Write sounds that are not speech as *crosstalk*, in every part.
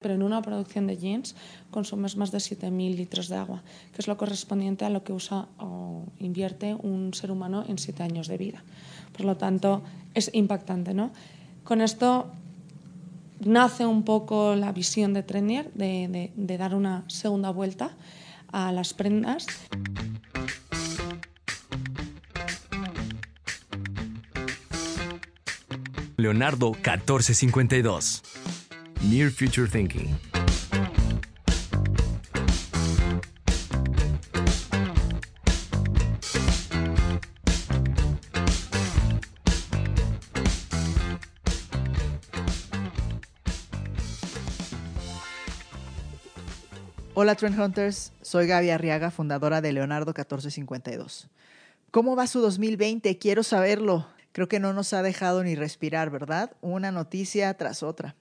Pero en una producción de jeans consumes más de 7.000 litros de agua, que es lo correspondiente a lo que usa o invierte un ser humano en siete años de vida. Por lo tanto, es impactante. ¿no? Con esto nace un poco la visión de Trendier de, de dar una segunda vuelta a las prendas. Leonardo 1452. Near Future Thinking. Hola Trend Hunters, soy Gaby Arriaga, fundadora de Leonardo 1452. ¿Cómo va su 2020? Quiero saberlo. Creo que no nos ha dejado ni respirar, ¿verdad? Una noticia tras otra.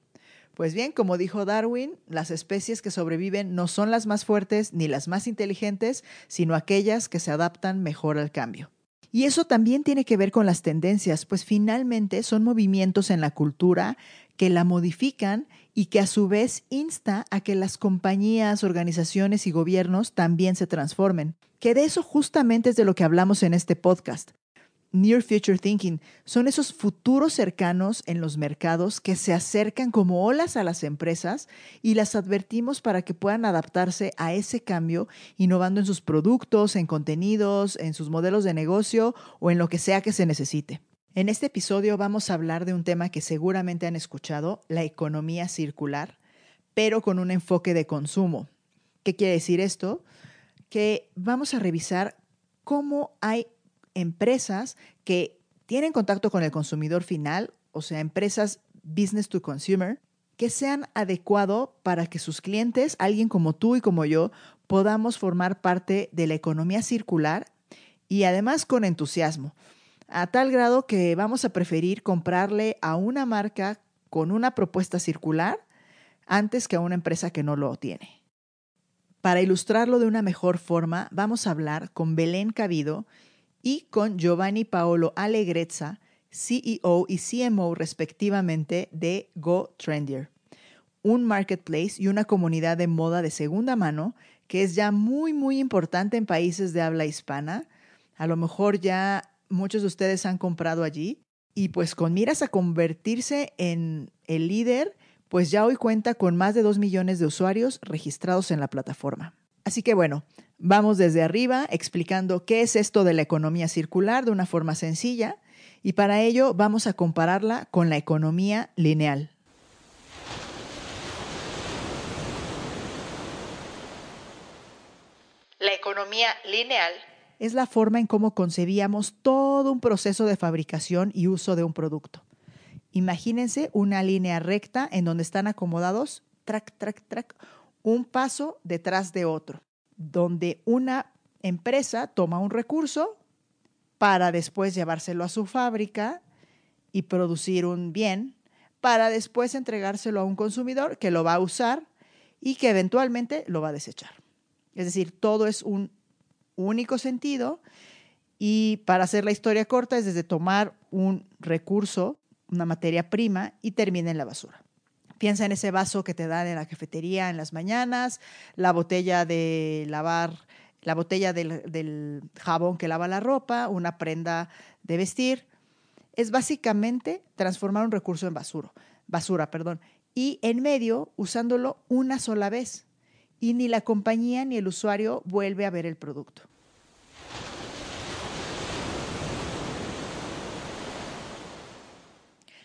Pues bien, como dijo Darwin, las especies que sobreviven no son las más fuertes ni las más inteligentes, sino aquellas que se adaptan mejor al cambio. Y eso también tiene que ver con las tendencias, pues finalmente son movimientos en la cultura que la modifican y que a su vez insta a que las compañías, organizaciones y gobiernos también se transformen. Que de eso justamente es de lo que hablamos en este podcast. Near Future Thinking son esos futuros cercanos en los mercados que se acercan como olas a las empresas y las advertimos para que puedan adaptarse a ese cambio, innovando en sus productos, en contenidos, en sus modelos de negocio o en lo que sea que se necesite. En este episodio vamos a hablar de un tema que seguramente han escuchado, la economía circular, pero con un enfoque de consumo. ¿Qué quiere decir esto? Que vamos a revisar cómo hay empresas que tienen contacto con el consumidor final, o sea, empresas business to consumer, que sean adecuado para que sus clientes, alguien como tú y como yo, podamos formar parte de la economía circular y además con entusiasmo, a tal grado que vamos a preferir comprarle a una marca con una propuesta circular antes que a una empresa que no lo tiene. Para ilustrarlo de una mejor forma, vamos a hablar con Belén Cabido, y con Giovanni Paolo Allegrezza, CEO y CMO respectivamente de Go Trendier, un marketplace y una comunidad de moda de segunda mano que es ya muy, muy importante en países de habla hispana. A lo mejor ya muchos de ustedes han comprado allí y pues con miras a convertirse en el líder, pues ya hoy cuenta con más de 2 millones de usuarios registrados en la plataforma. Así que bueno, vamos desde arriba explicando qué es esto de la economía circular de una forma sencilla y para ello vamos a compararla con la economía lineal. La economía lineal es la forma en cómo concebíamos todo un proceso de fabricación y uso de un producto. Imagínense una línea recta en donde están acomodados, track, track, track, un paso detrás de otro, donde una empresa toma un recurso para después llevárselo a su fábrica y producir un bien, para después entregárselo a un consumidor que lo va a usar y que eventualmente lo va a desechar. Es decir, todo es un único sentido y para hacer la historia corta es desde tomar un recurso, una materia prima y termina en la basura. Piensa en ese vaso que te dan en la cafetería en las mañanas, la botella de lavar, la botella del, jabón que lava la ropa, una prenda de vestir. Es básicamente transformar un recurso en basura, basura, perdón, y en medio usándolo una sola vez. Y ni la compañía ni el usuario vuelve a ver el producto.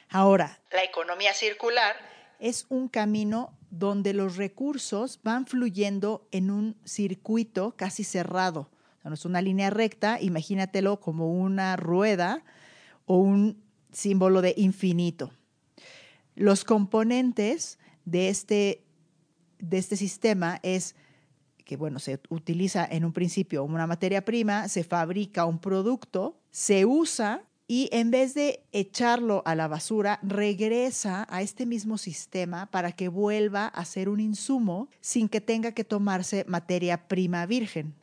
Ahora, la economía circular es un camino donde los recursos van fluyendo en un circuito casi cerrado. no es una línea recta, imagínatelo como una rueda o un símbolo de infinito. Los componentes de este, de este sistema es que, bueno, se utiliza en un principio una materia prima, se fabrica un producto, se usa y en vez de echarlo a la basura, regresa a este mismo sistema para que vuelva a ser un insumo sin que tenga que tomarse materia prima virgen.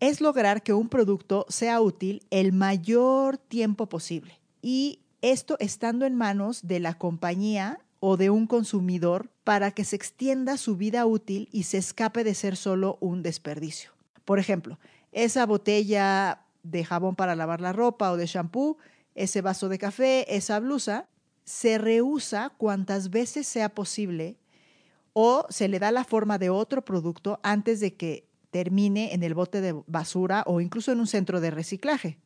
Es lograr que un producto sea útil el mayor tiempo posible. Y esto estando en manos de la compañía o de un consumidor para que se extienda su vida útil y se escape de ser solo un desperdicio. Por ejemplo, esa botella de jabón para lavar la ropa o de shampoo, ese vaso de café, esa blusa, se reusa cuantas veces sea posible o se le da la forma de otro producto antes de que termine en el bote de basura o incluso en un centro de reciclaje.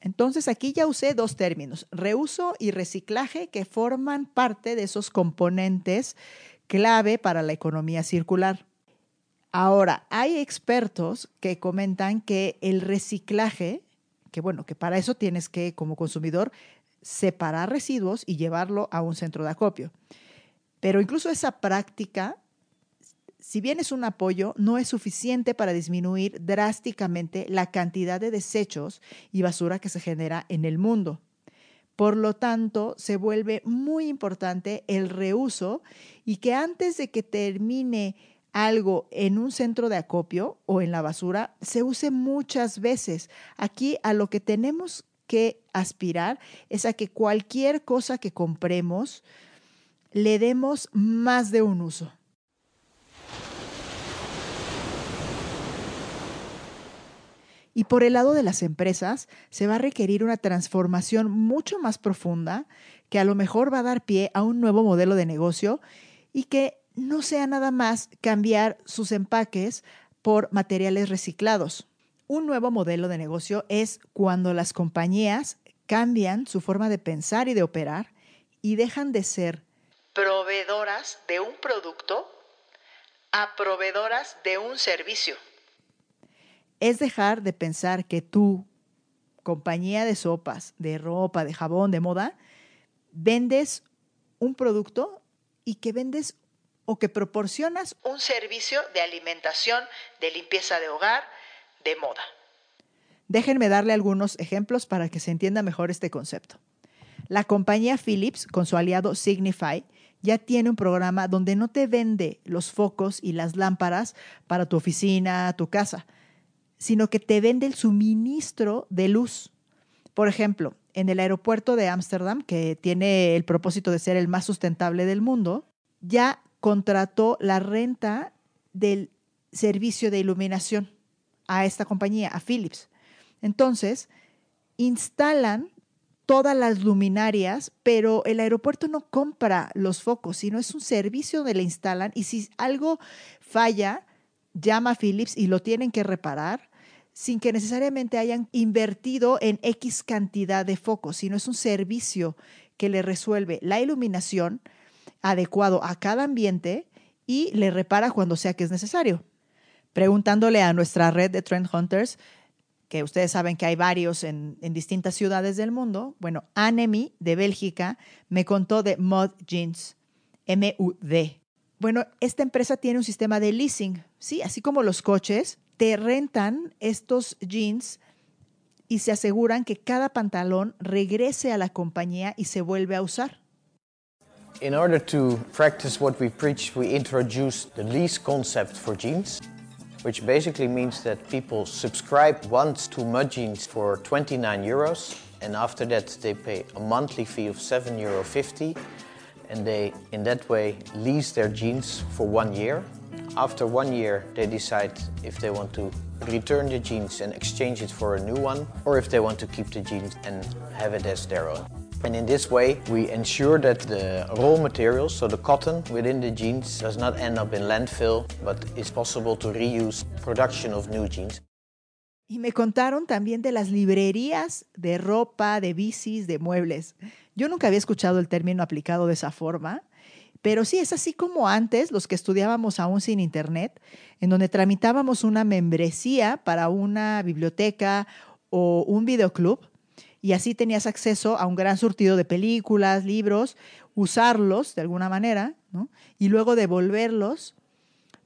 Entonces aquí ya usé dos términos, reuso y reciclaje, que forman parte de esos componentes clave para la economía circular. Ahora, hay expertos que comentan que el reciclaje, que bueno, que para eso tienes que, como consumidor, separar residuos y llevarlo a un centro de acopio. Pero incluso esa práctica si bien es un apoyo, no es suficiente para disminuir drásticamente la cantidad de desechos y basura que se genera en el mundo. Por lo tanto, se vuelve muy importante el reuso y que antes de que termine algo en un centro de acopio o en la basura, se use muchas veces. Aquí a lo que tenemos que aspirar es a que cualquier cosa que compremos le demos más de un uso. Y por el lado de las empresas, se va a requerir una transformación mucho más profunda que a lo mejor va a dar pie a un nuevo modelo de negocio y que no sea nada más cambiar sus empaques por materiales reciclados. Un nuevo modelo de negocio es cuando las compañías cambian su forma de pensar y de operar y dejan de ser proveedoras de un producto a proveedoras de un servicio es dejar de pensar que tú, compañía de sopas, de ropa, de jabón, de moda, vendes un producto y que vendes o que proporcionas un servicio de alimentación, de limpieza de hogar, de moda. Déjenme darle algunos ejemplos para que se entienda mejor este concepto. La compañía Philips, con su aliado Signify, ya tiene un programa donde no te vende los focos y las lámparas para tu oficina, tu casa, sino que te vende el suministro de luz. Por ejemplo, en el aeropuerto de Ámsterdam, que tiene el propósito de ser el más sustentable del mundo, ya contrató la renta del servicio de iluminación a esta compañía, a Philips. Entonces, instalan todas las luminarias, pero el aeropuerto no compra los focos, sino es un servicio donde le instalan y si algo falla, llama a Philips y lo tienen que reparar sin que necesariamente hayan invertido en X cantidad de focos, sino es un servicio que le resuelve la iluminación adecuado a cada ambiente y le repara cuando sea que es necesario. Preguntándole a nuestra red de Trend Hunters, que ustedes saben que hay varios en, distintas ciudades del mundo, bueno, Anemi de Bélgica me contó de Mod Jeans, M-U-D. Bueno, esta empresa tiene un sistema de leasing, sí, así como los coches, te rentan estos jeans y se aseguran que cada pantalón regrese a la compañía y se vuelve a usar. In order to practice what we preach, we introduced the lease concept for jeans, which basically means that people subscribe once to Mud Jeans for 29 euros, and after that they pay a monthly fee of 7 euro 50, and they in that way lease their jeans for one year. After one year, they decide if they want to return the jeans and exchange it for a new one, or if they want to keep the jeans and have it as their own. And in this way, we ensure that the raw materials, so the cotton within the jeans, does not end up in landfill, but it's possible to reuse production of new jeans. Y me contaron también de las librerías de ropa, de bicis, de muebles. Yo nunca había escuchado el término aplicado de esa forma pero sí, es así como antes, los que estudiábamos aún sin Internet, en donde tramitábamos una membresía para una biblioteca o un videoclub, y así tenías acceso a un gran surtido de películas, libros, usarlos de alguna manera, y luego devolverlos.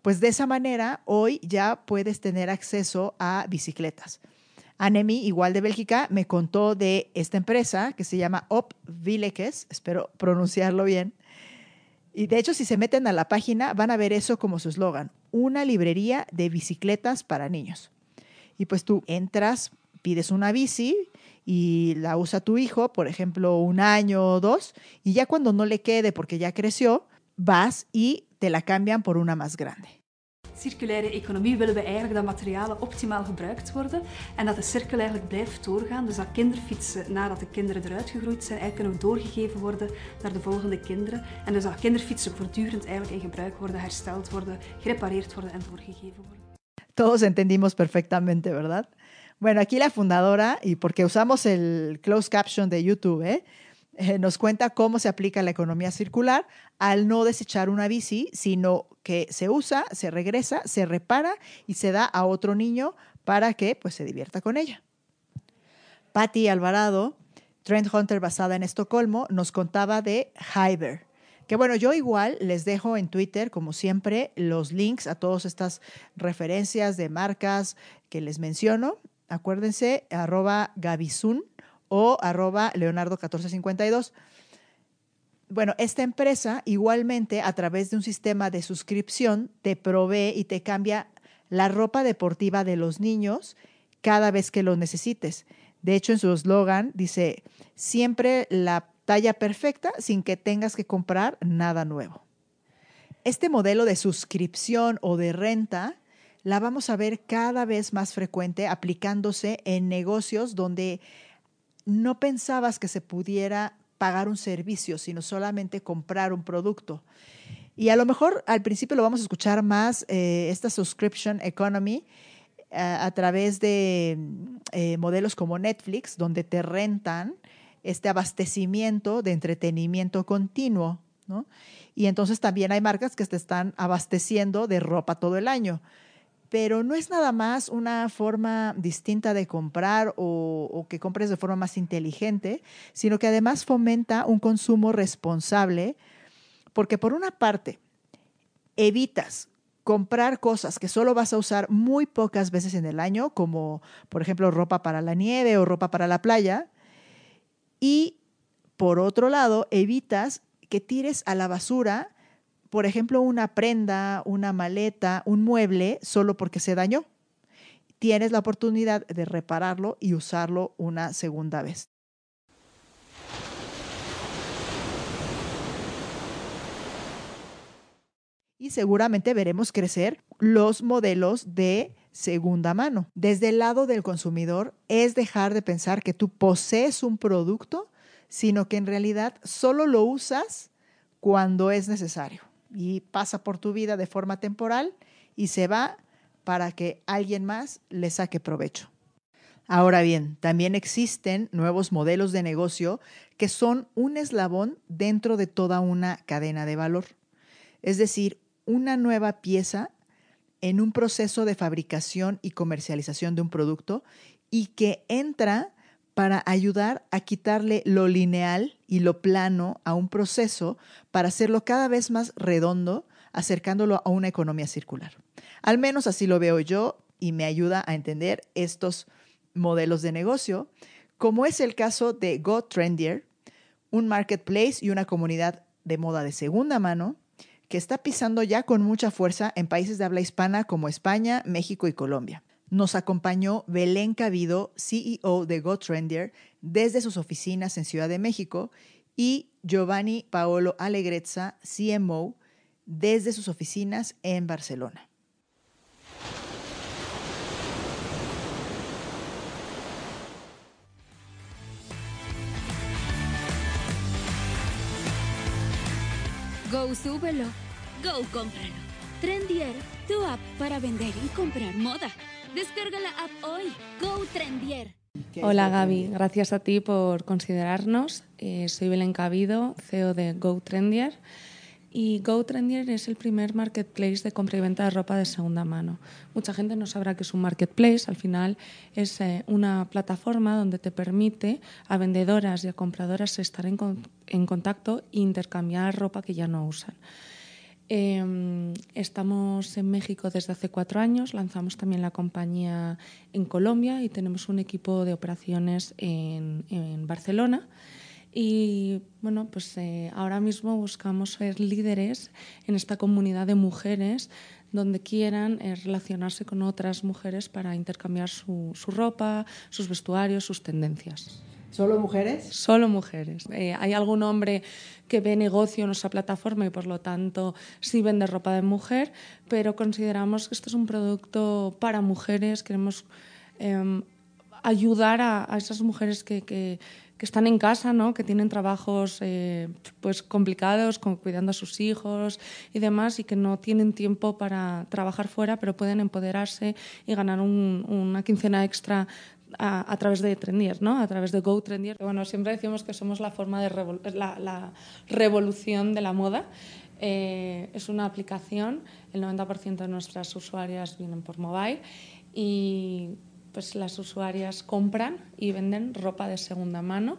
Pues de esa manera, hoy ya puedes tener acceso a bicicletas. Anemi, igual de Bélgica, me contó de esta empresa que se llama Op espero pronunciarlo bien, y de hecho, si se meten a la página, van a ver eso como su eslogan, una librería de bicicletas para niños. Y pues tú entras, pides una bici y la usa tu hijo, por ejemplo, un año o dos, y ya cuando no le quede porque ya creció, vas y te la cambian por una más grande. circulaire economie willen we eigenlijk dat materialen optimaal gebruikt worden en dat de cirkel eigenlijk blijft doorgaan. Dus dat kinderfietsen, nadat de kinderen eruit gegroeid zijn, eigenlijk kunnen doorgegeven worden naar de volgende kinderen. En dus dat kinderfietsen voortdurend eigenlijk in gebruik worden, hersteld worden, gerepareerd worden en doorgegeven worden. Todos entendimos perfectamente, ¿verdad? Bueno, aquí la fundadora, y porque usamos el closed caption de YouTube, ¿eh? Eh, nos cuenta cómo se aplica la economía circular al no desechar una bici, sino que se usa, se regresa, se repara y se da a otro niño para que pues, se divierta con ella. Patty Alvarado, Trend Hunter basada en Estocolmo, nos contaba de Hyber. Que bueno, yo igual les dejo en Twitter, como siempre, los links a todas estas referencias de marcas que les menciono. Acuérdense, arroba o arroba Leonardo1452. Bueno, esta empresa igualmente a través de un sistema de suscripción te provee y te cambia la ropa deportiva de los niños cada vez que lo necesites. De hecho, en su eslogan dice, siempre la talla perfecta sin que tengas que comprar nada nuevo. Este modelo de suscripción o de renta la vamos a ver cada vez más frecuente aplicándose en negocios donde no pensabas que se pudiera pagar un servicio, sino solamente comprar un producto. Y a lo mejor al principio lo vamos a escuchar más, eh, esta subscription economy, eh, a través de eh, modelos como Netflix, donde te rentan este abastecimiento de entretenimiento continuo. Y entonces también hay marcas que te están abasteciendo de ropa todo el año pero no es nada más una forma distinta de comprar o, que compres de forma más inteligente, sino que además fomenta un consumo responsable, porque por una parte, evitas comprar cosas que solo vas a usar muy pocas veces en el año, como por ejemplo ropa para la nieve o ropa para la playa, y por otro lado, evitas que tires a la basura por ejemplo, una prenda, una maleta, un mueble, solo porque se dañó. Tienes la oportunidad de repararlo y usarlo una segunda vez. Y seguramente veremos crecer los modelos de segunda mano. Desde el lado del consumidor es dejar de pensar que tú posees un producto, sino que en realidad solo lo usas cuando es necesario y pasa por tu vida de forma temporal y se va para que alguien más le saque provecho. Ahora bien, también existen nuevos modelos de negocio que son un eslabón dentro de toda una cadena de valor. Es decir, una nueva pieza en un proceso de fabricación y comercialización de un producto y que entra para ayudar a quitarle lo lineal y lo plano a un proceso para hacerlo cada vez más redondo, acercándolo a una economía circular. Al menos así lo veo yo y me ayuda a entender estos modelos de negocio, como es el caso de Go Trendier, un marketplace y una comunidad de moda de segunda mano que está pisando ya con mucha fuerza en países de habla hispana como España, México y Colombia nos acompañó Belén Cabido, CEO de GoTrendier, desde sus oficinas en Ciudad de México, y Giovanni Paolo Alegrezza, CMO, desde sus oficinas en Barcelona. Go, súbelo. Go, cómpralo. Trendier, tu app para vender y comprar moda. Descarga la app hoy. Go Trendier. Hola Gaby, gracias a ti por considerarnos. Eh, soy Belén Cabido, CEO de Go Trendier. Y Go Trendier es el primer marketplace de compra y venta de ropa de segunda mano. Mucha gente no sabrá que es un marketplace, al final es eh, una plataforma donde te permite a vendedoras y a compradoras estar en, en contacto e intercambiar ropa que ya no usan. Em, estamos en México desde hace cuatro años, lanzamos también la compañía en Colombia y tenemos un equipo de operaciones en, Barcelona. Y bueno, pues eh, ahora mismo buscamos ser líderes en esta comunidad de mujeres donde quieran eh, relacionarse con otras mujeres para intercambiar su, su, ropa, sus vestuarios, sus tendencias. ¿Solo mujeres? Solo mujeres. Eh, hay algún hombre que ve negocio en nuestra plataforma y por lo tanto sí vende ropa de mujer, pero consideramos que esto es un producto para mujeres. Queremos eh, ayudar a, esas mujeres que, que están en casa, ¿no? que tienen trabajos eh, pues complicados, como cuidando a sus hijos y demás, y que no tienen tiempo para trabajar fuera, pero pueden empoderarse y ganar un, una quincena extra a, través de Trendier, ¿no? a través de Go Trendier. Bueno, siempre decimos que somos la forma de la, revolución de la moda. Eh, es una aplicación, el 90% de nuestras usuarias vienen por mobile y pues las usuarias compran y venden ropa de segunda mano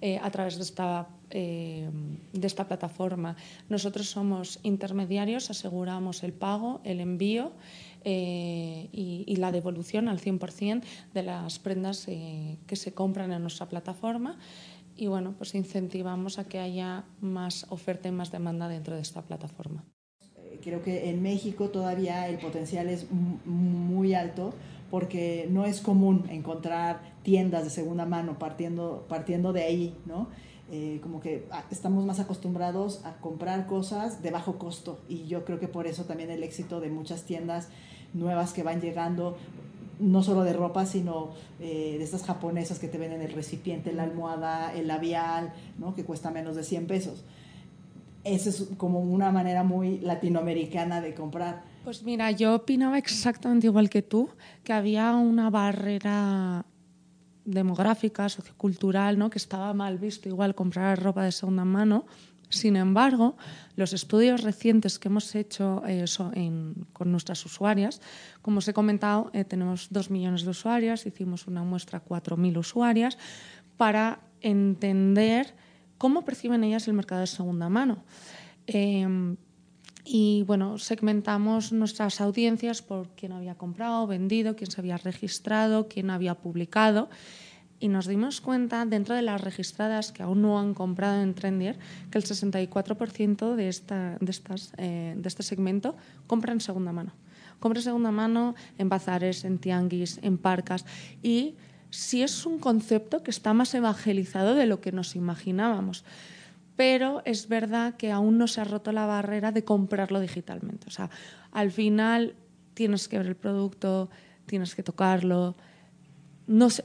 eh, a través de esta, eh, de esta plataforma. Nosotros somos intermediarios, aseguramos el pago, el envío eh, y, y, la devolución al 100% de las prendas eh, que se compran en nuestra plataforma. Y bueno, pues incentivamos a que haya más oferta y más demanda dentro de esta plataforma. Creo que en México todavía el potencial es muy alto porque no es común encontrar tiendas de segunda mano partiendo, partiendo de ahí, ¿no? Eh, como que ah, estamos más acostumbrados a comprar cosas de bajo costo y yo creo que por eso también el éxito de muchas tiendas nuevas que van llegando, no solo de ropa, sino eh, de estas japonesas que te venden el recipiente, la almohada, el labial, ¿no? que cuesta menos de 100 pesos. Esa es como una manera muy latinoamericana de comprar pues mira, yo opinaba exactamente igual que tú, que había una barrera demográfica, sociocultural, ¿no? que estaba mal visto igual comprar ropa de segunda mano. Sin embargo, los estudios recientes que hemos hecho eh, con nuestras usuarias, como os he comentado, eh, tenemos dos millones de usuarias, hicimos una muestra a 4.000 usuarias para entender cómo perciben ellas el mercado de segunda mano. Eh, y bueno, segmentamos nuestras audiencias por quién había comprado, vendido, quién se había registrado, quién había publicado. Y nos dimos cuenta, dentro de las registradas que aún no han comprado en Trendier, que el 64% de, esta, de, estas, eh, de este segmento compran segunda mano. Compran segunda mano en bazares, en tianguis, en parcas. Y sí es un concepto que está más evangelizado de lo que nos imaginábamos pero es verdad que aún no se ha roto la barrera de comprarlo digitalmente. O sea, al final tienes que ver el producto, tienes que tocarlo. No sé,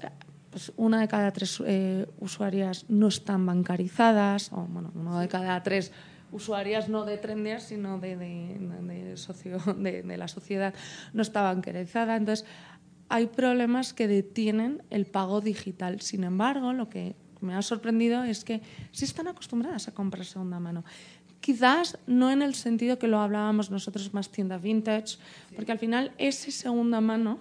pues una de cada tres eh, usuarias no están bancarizadas, o bueno, una de cada tres usuarias no de Trendier, sino de, de, de, socio, *laughs* de, la sociedad, no está bancarizada. Entonces, hay problemas que detienen el pago digital. Sin embargo, lo que me ha sorprendido es que sí están acostumbradas a comprar segunda mano. Quizás no en el sentido que lo hablábamos nosotros más tienda vintage, porque al final ese segunda mano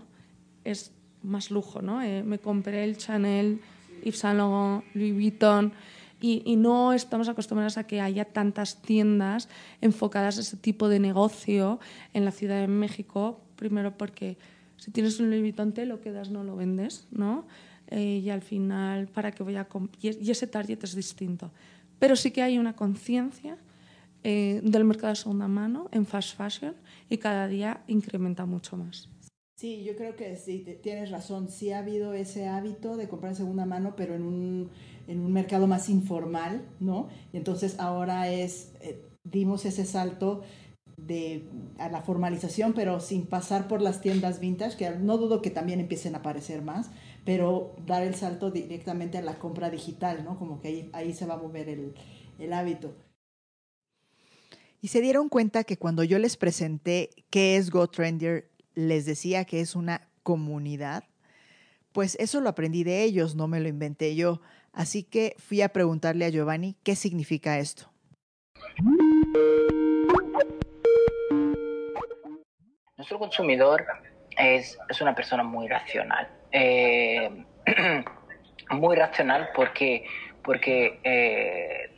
es más lujo, ¿no? Eh, me compré el Chanel, Yves Saint Laurent, Louis Vuitton y, y no estamos acostumbrados a que haya tantas tiendas enfocadas a ese tipo de negocio en la Ciudad de México, primero porque si tienes un Louis Vuitton te lo quedas, no lo vendes, ¿no? Eh, y al final para que voy a y ese target es distinto pero sí que hay una conciencia eh, del mercado de segunda mano en fast fashion y cada día incrementa mucho más Sí, yo creo que sí, tienes razón. Sí ha habido ese hábito de comprar en segunda mano, pero en un, en un mercado más informal, ¿no? Y entonces ahora es, eh, dimos ese salto de, a la formalización, pero sin pasar por las tiendas vintage, que no dudo que también empiecen a aparecer más, pero dar el salto directamente a la compra digital, ¿no? Como que ahí, ahí se va a mover el, el hábito. Y se dieron cuenta que cuando yo les presenté qué es GoTrendier, les decía que es una comunidad. Pues eso lo aprendí de ellos, no me lo inventé yo. Así que fui a preguntarle a Giovanni qué significa esto. Nuestro consumidor es, es una persona muy racional eh, *clears throat* muy racional porque, porque eh,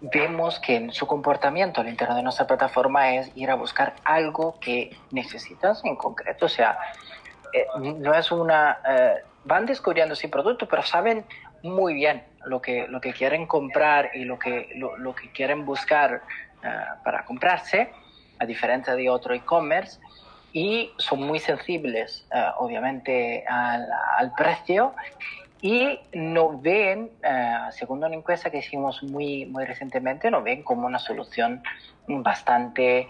vemos que en su comportamiento al interior de nuestra plataforma es ir a buscar algo que necesitas en concreto. O sea, eh, no es una... Van descubriendo ese producto, pero saben muy bien lo que, lo que quieren comprar y lo que, lo, que quieren buscar para comprarse, a diferencia de otro e-commerce, y son muy sensibles, eh, obviamente, al, al, precio y no ven, eh, según una encuesta que hicimos muy, muy recientemente, no ven como una solución bastante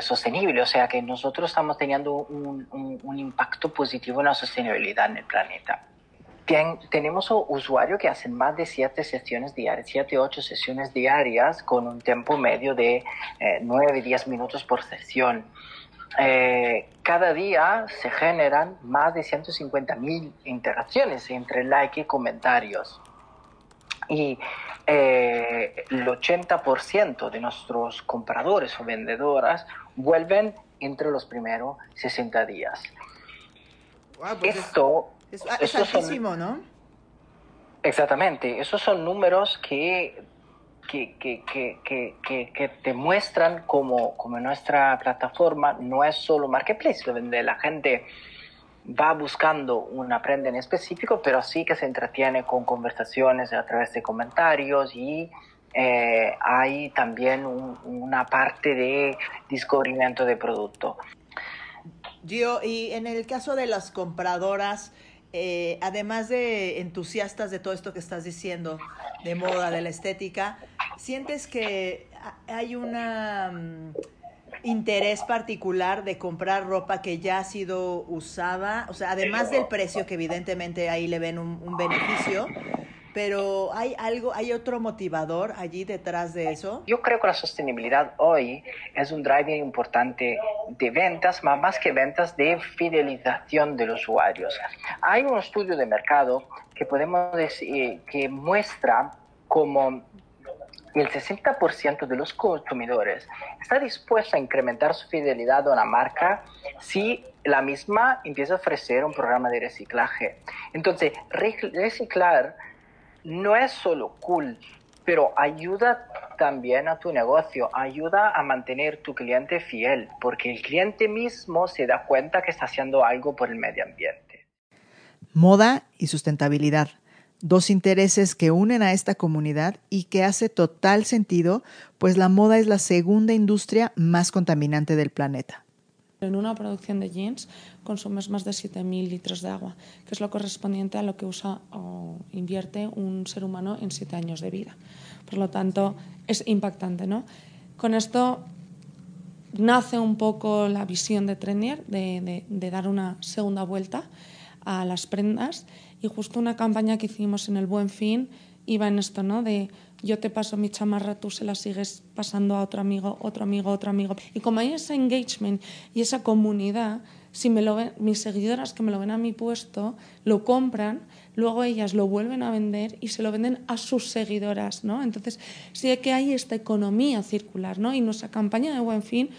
sostenible. O sea que nosotros estamos teniendo un, un, un impacto positivo en la sostenibilidad en el planeta tenemos usuarios que hacen más de 7 sesiones diarias, 7, 8 sesiones diarias con un tiempo medio de 9, eh, 10 minutos por sesión. Eh, cada día se generan más de 150 mil interacciones entre like y comentarios. Y eh, el 80% de nuestros compradores o vendedoras vuelven entre los primeros 60 días. Pues Esto es, es altísimo, ¿no? Exactamente, esos son números que, que, que, que, que te muestran como, como nuestra plataforma no es solo marketplace, donde la gente va buscando una prenda en específico, pero sí que se entretiene con conversaciones a través de comentarios y eh, hay también una parte de descubrimiento de producto. Gio, y en el caso de las compradoras, eh, además de entusiastas de todo esto que estás diciendo, de moda, de la estética, ¿sientes que hay un mm, interés particular de comprar ropa que ya ha sido usada? O sea, además del precio, que evidentemente ahí le ven un beneficio, pero ¿hay algo, hay otro motivador allí detrás de eso? Yo creo que la sostenibilidad hoy es un driver importante de ventas, más que ventas, de fidelización de los usuarios. Hay un estudio de mercado que podemos decir que muestra cómo el 60% de los consumidores está dispuesto a incrementar su fidelidad a una marca si la misma empieza a ofrecer un programa de reciclaje. Entonces, reciclar no es solo cool, pero ayuda también a tu negocio, ayuda a mantener tu cliente fiel, porque el cliente mismo se da cuenta que está haciendo algo por el medio ambiente. Moda y sustentabilidad, dos intereses que unen a esta comunidad y que hace total sentido, pues la moda es la segunda industria más contaminante del planeta. En una producción de jeans consumes más de 7.000 litros de agua, que es lo correspondiente a lo que usa o invierte un ser humano en 7 años de vida. Por lo tanto, es impactante. ¿no? Con esto nace un poco la visión de Trendier de, de dar una segunda vuelta a las prendas y justo una campaña que hicimos en el Buen Fin iba en esto, ¿no? De yo te paso mi chamarra, tú se la sigues pasando a otro amigo, otro amigo, otro amigo. Y como hay ese engagement y esa comunidad, si me lo ven, mis seguidoras que me lo ven a mi puesto, lo compran, luego ellas lo vuelven a vender y se lo venden a sus seguidoras, ¿no? Entonces, sí que hay esta economía circular, ¿no? Y nuestra campaña de Buen Fin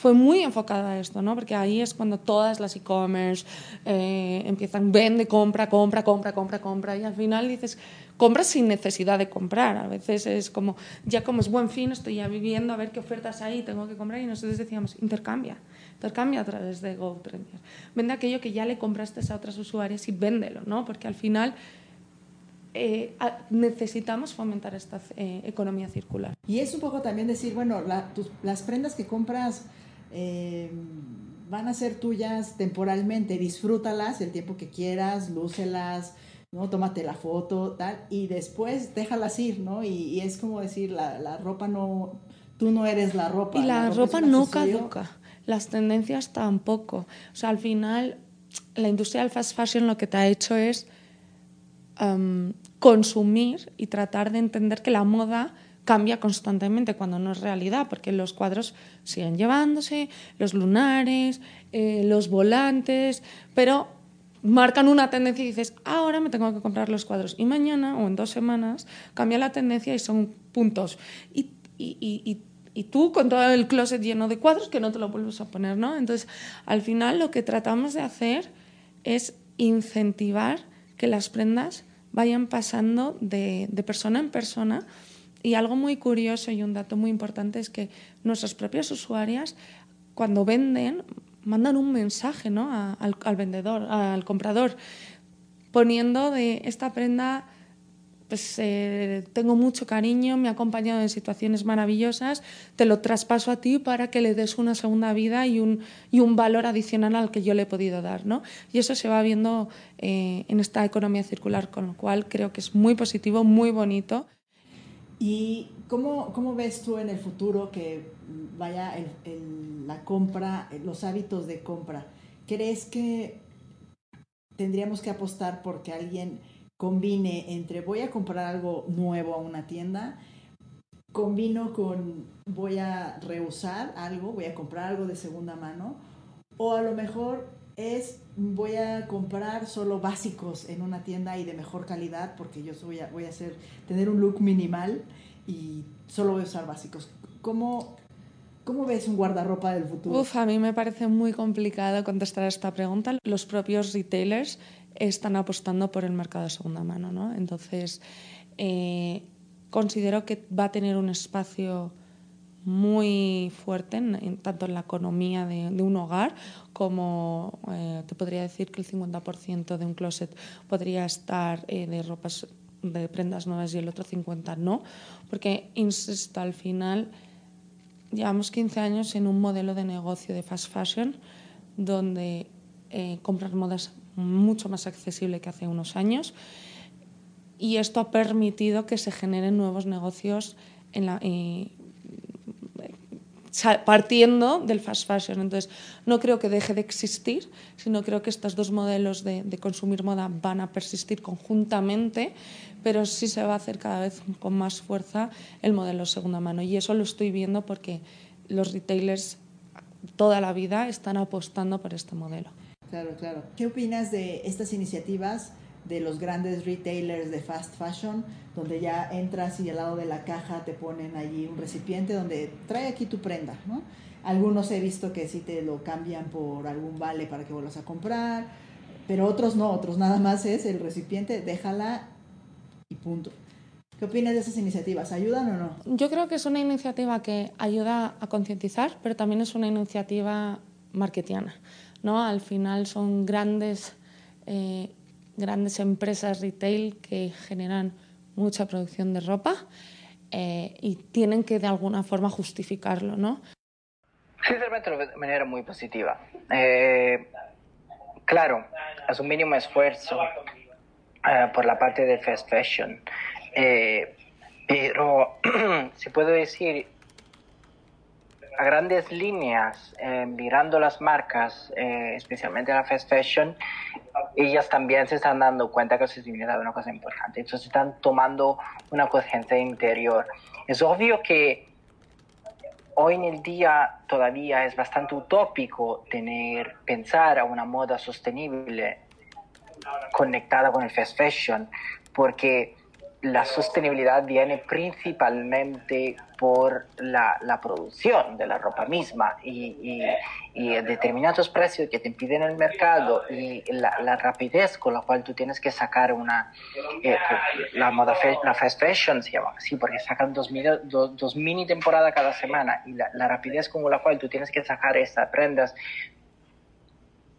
fue muy enfocada a esto, ¿no? Porque ahí es cuando todas las e-commerce eh, empiezan, vende, compra, compra, compra, compra, compra, y al final dices, compras sin necesidad de comprar. A veces es como, ya como es buen fin, estoy ya viviendo a ver qué ofertas hay, tengo que comprar, y nosotros decíamos, intercambia, intercambia a través de GoTrendier. Vende aquello que ya le compraste a otras usuarias y véndelo, ¿no? Porque al final... Eh, necesitamos fomentar esta eh, economía circular. Y es un poco también decir, bueno, las prendas que compras eh, van a ser tuyas temporalmente, disfrútalas el tiempo que quieras, lúcelas, ¿no? Tómate la foto, tal, y después déjalas ir, ¿no? Y, es como decir, la, la, ropa no, tú no eres la ropa. Y la, ropa, no caduca, las tendencias tampoco. O sea, al final, la industria del fast fashion lo que te ha hecho es um, consumir y tratar de entender que la moda cambia constantemente cuando no es realidad, porque los cuadros siguen llevándose, los lunares, eh, los volantes, pero marcan una tendencia y dices, ahora me tengo que comprar los cuadros. Y mañana o en dos semanas cambia la tendencia y son puntos. Y, y, y, y, tú con todo el closet lleno de cuadros que no te lo vuelves a poner, ¿no? Entonces, al final lo que tratamos de hacer es incentivar que las prendas vayan pasando de, de persona en persona y algo muy curioso y un dato muy importante es que nuestras propias usuarias, cuando venden, mandan un mensaje al, vendedor, al comprador, poniendo de esta prenda pues eh, tengo mucho cariño, me ha acompañado en situaciones maravillosas, te lo traspaso a ti para que le des una segunda vida y un, y un valor adicional al que yo le he podido dar. ¿no? Y eso se va viendo eh, en esta economía circular, con lo cual creo que es muy positivo, muy bonito. ¿Y cómo, cómo ves tú en el futuro que vaya la compra, los hábitos de compra? ¿Crees que tendríamos que apostar porque alguien combine entre voy a comprar algo nuevo a una tienda, combino con voy a reusar algo, voy a comprar algo de segunda mano, o a lo mejor es voy a comprar solo básicos en una tienda y de mejor calidad porque yo voy a, voy a hacer, tener un look minimal y solo voy a usar básicos. ¿Cómo, ¿Cómo ves un guardarropa del futuro? Uf, a mí me parece muy complicado contestar esta pregunta. Los propios retailers están apostando por el mercado de segunda mano. ¿no? Entonces, eh, considero que va a tener un espacio muy fuerte, en, tanto en la economía de, un hogar como eh, te podría decir que el 50% de un closet podría estar eh, de ropas de prendas nuevas y el otro 50% no, porque, insisto, al final llevamos 15 años en un modelo de negocio de fast fashion donde comprar modas mucho más accesible que hace unos años y esto ha permitido que se generen nuevos negocios en la, eh, partiendo del fast fashion. Entonces, no creo que deje de existir, sino creo que estos dos modelos de, de, consumir moda van a persistir conjuntamente, pero sí se va a hacer cada vez con más fuerza el modelo segunda mano. Y eso lo estoy viendo porque los retailers toda la vida están apostando por este modelo. Claro, claro. ¿Qué opinas de estas iniciativas de los grandes retailers de fast fashion, donde ya entras y al lado de la caja te ponen allí un recipiente donde trae aquí tu prenda, ¿no? Algunos he visto que sí te lo cambian por algún vale para que vuelvas a comprar, pero otros no, otros nada más es el recipiente, déjala y punto. ¿Qué opinas de esas iniciativas? ¿Ayudan o no? Yo creo que es una iniciativa que ayuda a concientizar, pero también es una iniciativa marketiana. ¿no? Al final son grandes, eh, grandes empresas retail que generan mucha producción de ropa eh, y tienen que de alguna forma justificarlo, ¿no? Sinceramente, de manera muy positiva. Eh, claro, es un mínimo esfuerzo por la parte del fast fashion, pero *clears throat* si puedo decir, a grandes líneas, eh, mirando las marcas, eh, especialmente la fast fashion, ellas también se están dando cuenta que la sostenibilidad es una cosa importante. Entonces están tomando una conciencia interior. Es obvio que hoy en el día todavía es bastante utópico tener, pensar a una moda sostenible conectada con el fast fashion, porque la sostenibilidad viene principalmente por la, la, producción de la ropa misma y, y, determinados precios que te impiden el mercado y la, rapidez con la cual tú tienes que sacar una eh, la moda la fast fashion se llama así porque sacan dos mini, dos, mini temporadas cada semana y la, rapidez con la cual tú tienes que sacar estas prendas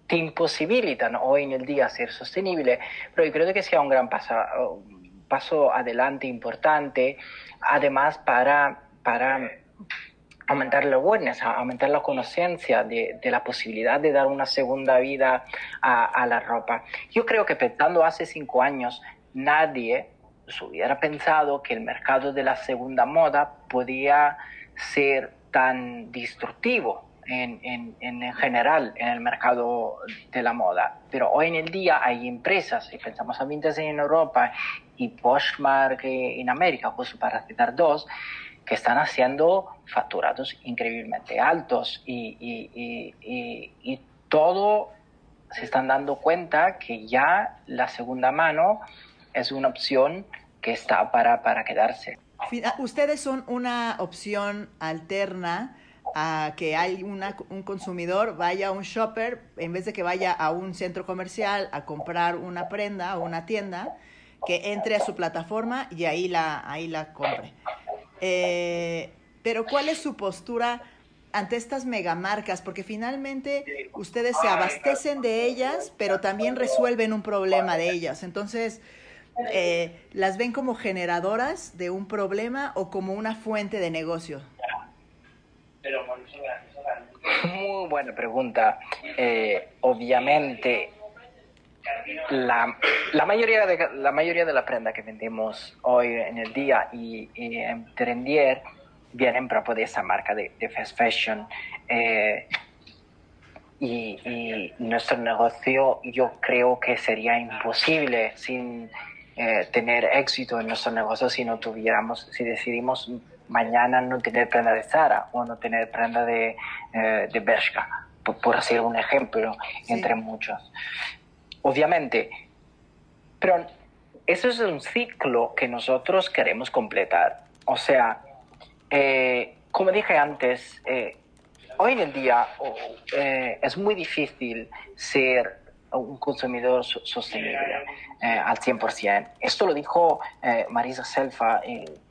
te imposibilitan hoy en el día ser sostenible pero yo creo que sea un gran paso paso adelante importante, además para, para aumentar la awareness, aumentar la conciencia de, de, la posibilidad de dar una segunda vida a, a, la ropa. Yo creo que pensando hace cinco años, nadie hubiera pensado que el mercado de la segunda moda podía ser tan destructivo en, en, en, general en el mercado de la moda. Pero hoy en el día hay empresas, si pensamos a Vintage en Europa y Poshmark en América, justo para citar dos, que están haciendo facturados increíblemente altos y, y, y, y, todo se están dando cuenta que ya la segunda mano es una opción que está para, para quedarse. Ustedes son una opción alterna a que hay una, un consumidor vaya a un shopper, en vez de que vaya a un centro comercial a comprar una prenda o una tienda, que entre a su plataforma y ahí la, ahí la compre. Eh, pero ¿cuál es su postura ante estas megamarcas? Porque finalmente ustedes se abastecen de ellas, pero también resuelven un problema de ellas. Entonces, eh, ¿las ven como generadoras de un problema o como una fuente de negocio? Muy buena pregunta. Eh, obviamente, la, la, mayoría de, la mayoría de la prenda que vendemos hoy en el día y, en Trendier vienen propio de esa marca de, fast fashion. Eh, y, y, nuestro negocio yo creo que sería imposible sin eh, tener éxito en nuestro negocio si no tuviéramos, si decidimos mañana no tener prenda de Zara o no tener prenda de, eh, de Bershka, por, por, hacer un ejemplo entre muchos. Obviamente, pero eso es un ciclo que nosotros queremos completar. O sea, eh, como dije antes, eh, hoy en día eh, es muy difícil ser un consumidor sostenible al 100%. Esto lo dijo Marisa Selfa,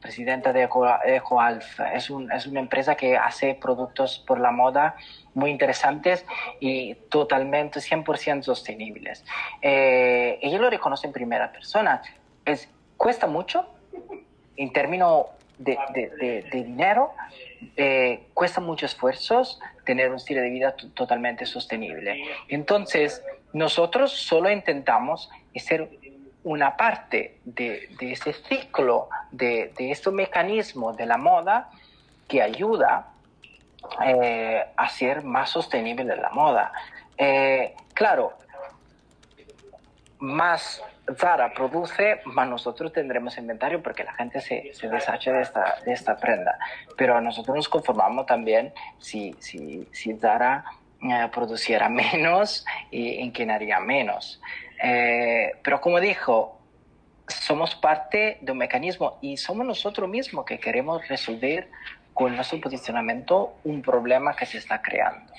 presidenta de EcoAlf. Es, un, es una empresa que hace productos por la moda muy interesantes y totalmente 100% sostenibles. ella lo reconoce en primera persona. Es, cuesta mucho en términos de, de, de, dinero, eh, cuesta muchos esfuerzos tener un estilo de vida totalmente sostenible. Entonces, nosotros solo intentamos ser una parte de, este ciclo, de, de este mecanismo de la moda que ayuda eh, a ser más sostenible la moda. Eh, claro, más Zara produce, más nosotros tendremos inventario porque la gente se, se deshace de esta, de esta prenda. Pero nosotros nos conformamos también si, si, si Zara eh, produciera *laughs* menos y inclinaría menos. Eh, pero como dijo, somos parte de un mecanismo y somos nosotros mismos que queremos resolver con nuestro posicionamiento un problema que se está creando.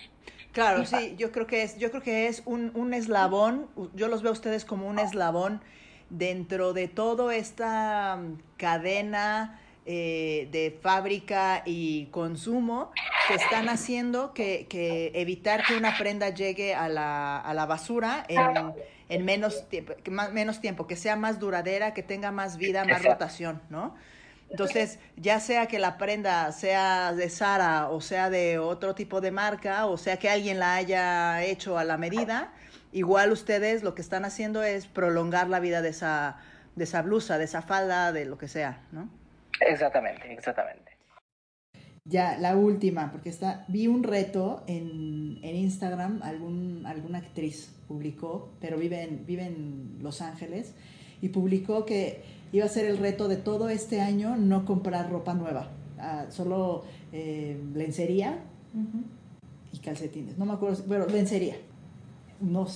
Claro, sí, yo creo que es, yo creo que es un, un eslabón, yo los veo a ustedes como un eslabón dentro de toda esta mm, cadena eh, de fábrica y consumo que están haciendo que, que, evitar que una prenda llegue a la, a la basura en, en menos, tiempo, menos tiempo, que sea más duradera, que tenga más vida, más rotación, ¿no? Entonces, ya sea que la prenda sea de Sara o sea de otro tipo de marca o sea que alguien la haya hecho a la medida, igual ustedes lo que están haciendo es prolongar la vida de esa, de esa blusa, de esa falda, de lo que sea, ¿no? Exactamente, exactamente. Ya, la última, porque está, vi un reto en, en Instagram, algún, alguna actriz publicó, pero vive en, vive Los Ángeles, y publicó que iba a ser el reto de todo este año no comprar ropa nueva, ah, solo eh, lencería y calcetines. No me acuerdo, pero lencería. No,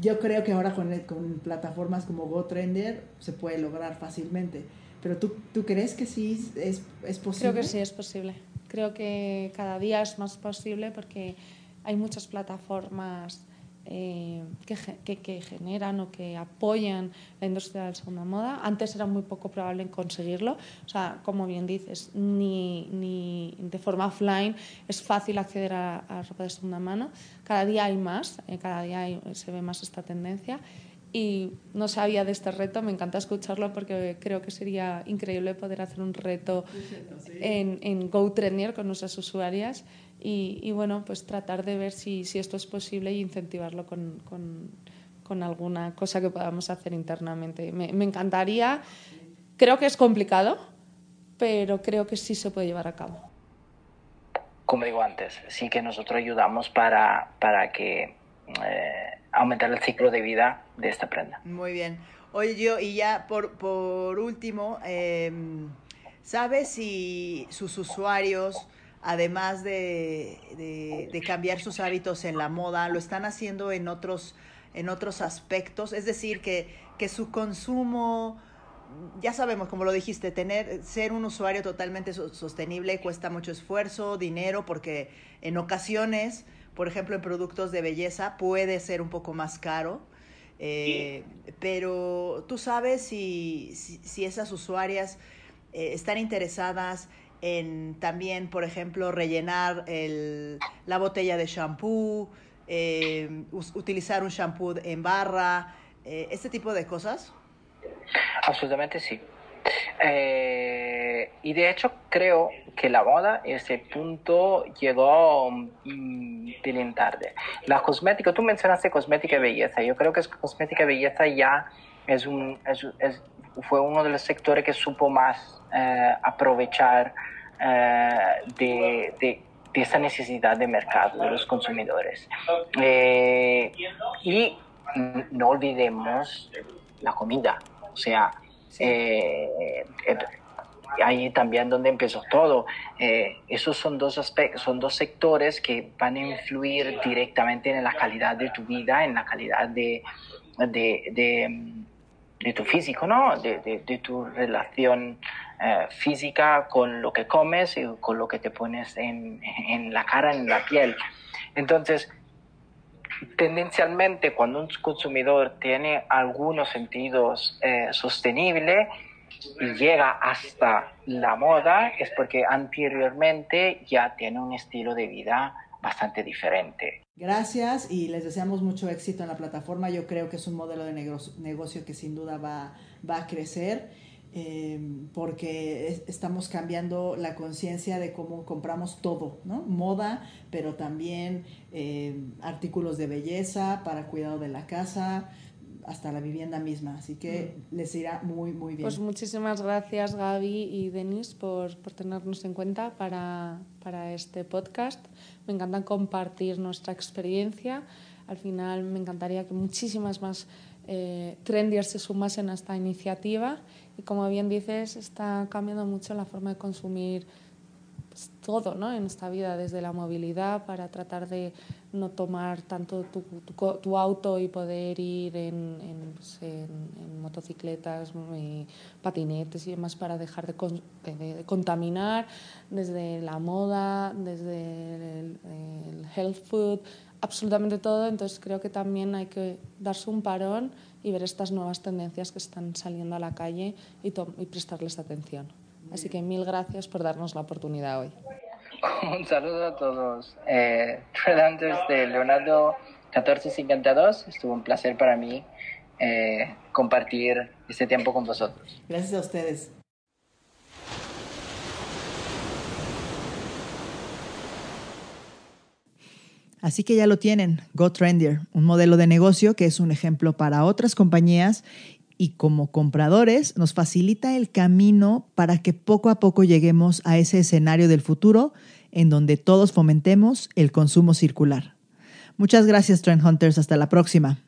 yo creo que ahora con, con plataformas como GoTrender se puede lograr fácilmente. Pero ¿tú, tú crees que sí es, es posible? Creo que sí es posible. Creo que cada día es más posible porque hay muchas plataformas eh, que, que, generan o que apoyan la industria de la segunda moda. Antes era muy poco probable conseguirlo. O sea, como bien dices, ni, ni de forma offline es fácil acceder a, a, ropa de segunda mano. Cada día hay más, eh, cada día se ve más esta tendencia. Y no sabía de este reto, me encanta escucharlo porque creo que sería increíble poder hacer un reto en, en GoTrendier con nuestras usuarias y, bueno, pues tratar de ver si, si esto es posible e incentivarlo con, con, con, alguna cosa que podamos hacer internamente. Me, me, encantaría, creo que es complicado, pero creo que sí se puede llevar a cabo. Como digo antes, sí que nosotros ayudamos para, para que eh, aumentar el ciclo de vida de esta prenda. Muy bien. Oye, yo, y ya por, por último, eh, ¿sabes si sus usuarios además de, de, cambiar sus hábitos en la moda, lo están haciendo en otros, en otros aspectos. Es decir, que, que su consumo, ya sabemos, como lo dijiste, tener, ser un usuario totalmente sostenible cuesta mucho esfuerzo, dinero, porque en ocasiones, por ejemplo, en productos de belleza puede ser un poco más caro. Eh, pero tú sabes si, si, esas usuarias eh, están interesadas en también, por ejemplo, rellenar el, la botella de shampoo, eh, utilizar un shampoo en barra, eh, este tipo de cosas? Absolutamente sí. Eh, y de hecho creo que la moda, ese punto llegó mm, bien tarde. La cosmética, tú mencionaste cosmética y belleza. Yo creo que cosmética y belleza ya es un, es, fue uno de los sectores que supo más eh, aprovechar eh, de, de, de, esa necesidad de mercado de los consumidores. y no olvidemos la comida. O sea, eh, eh, ahí también donde empezó todo. Eh, esos son dos aspectos, son dos sectores que van a influir directamente en la calidad de tu vida, en la calidad de, de, de, tu físico, ¿no? De, tu relación física con lo que comes y con lo que te pones en, en la cara, en la piel. Entonces, tendencialmente cuando un consumidor tiene algunos sentidos eh, sostenibles y llega hasta la moda es porque anteriormente ya tiene un estilo de vida bastante diferente. Gracias y les deseamos mucho éxito en la plataforma. Yo creo que es un modelo de negocio que sin duda va, va a crecer Em, porque estamos cambiando la conciencia de cómo compramos todo, ¿no? Moda, pero también em, artículos de belleza para cuidado de la casa, hasta la vivienda misma. Así que mm. les irá muy, muy bien. Pues muchísimas gracias Gaby y Denis por, por tenernos en cuenta para, para este podcast. Me encanta compartir nuestra experiencia. Al final me encantaría que muchísimas más eh, trendiers se sumasen a esta iniciativa y como bien dices, está cambiando mucho la forma de consumir pues, todo ¿no? en esta vida, desde la movilidad para tratar de no tomar tanto tu, auto y poder ir en, pues, motocicletas, patinetes y demás para dejar de, contaminar, desde la moda, desde el health food, absolutamente todo. Entonces creo que también hay que darse un parón y ver estas nuevas tendencias que están saliendo a la calle y, y prestarles atención. Así que mil gracias por darnos la oportunidad hoy. *laughs* Un saludo a todos. Eh, de Leonardo 1452, estuvo un placer para mí eh, compartir este tiempo con vosotros. Gracias a ustedes. Así que ya lo tienen, GoTrendier, un modelo de negocio que es un ejemplo para otras compañías y como compradores nos facilita el camino para que poco a poco lleguemos a ese escenario del futuro en donde todos fomentemos el consumo circular. Muchas gracias, Trend Hunters. Hasta la próxima.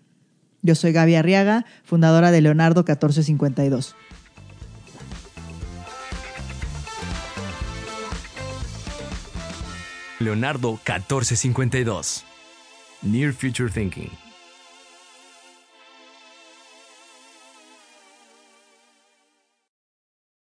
Yo soy Gaby Arriaga, fundadora de Leonardo 1452. Leonardo 1452. Near Future Thinking.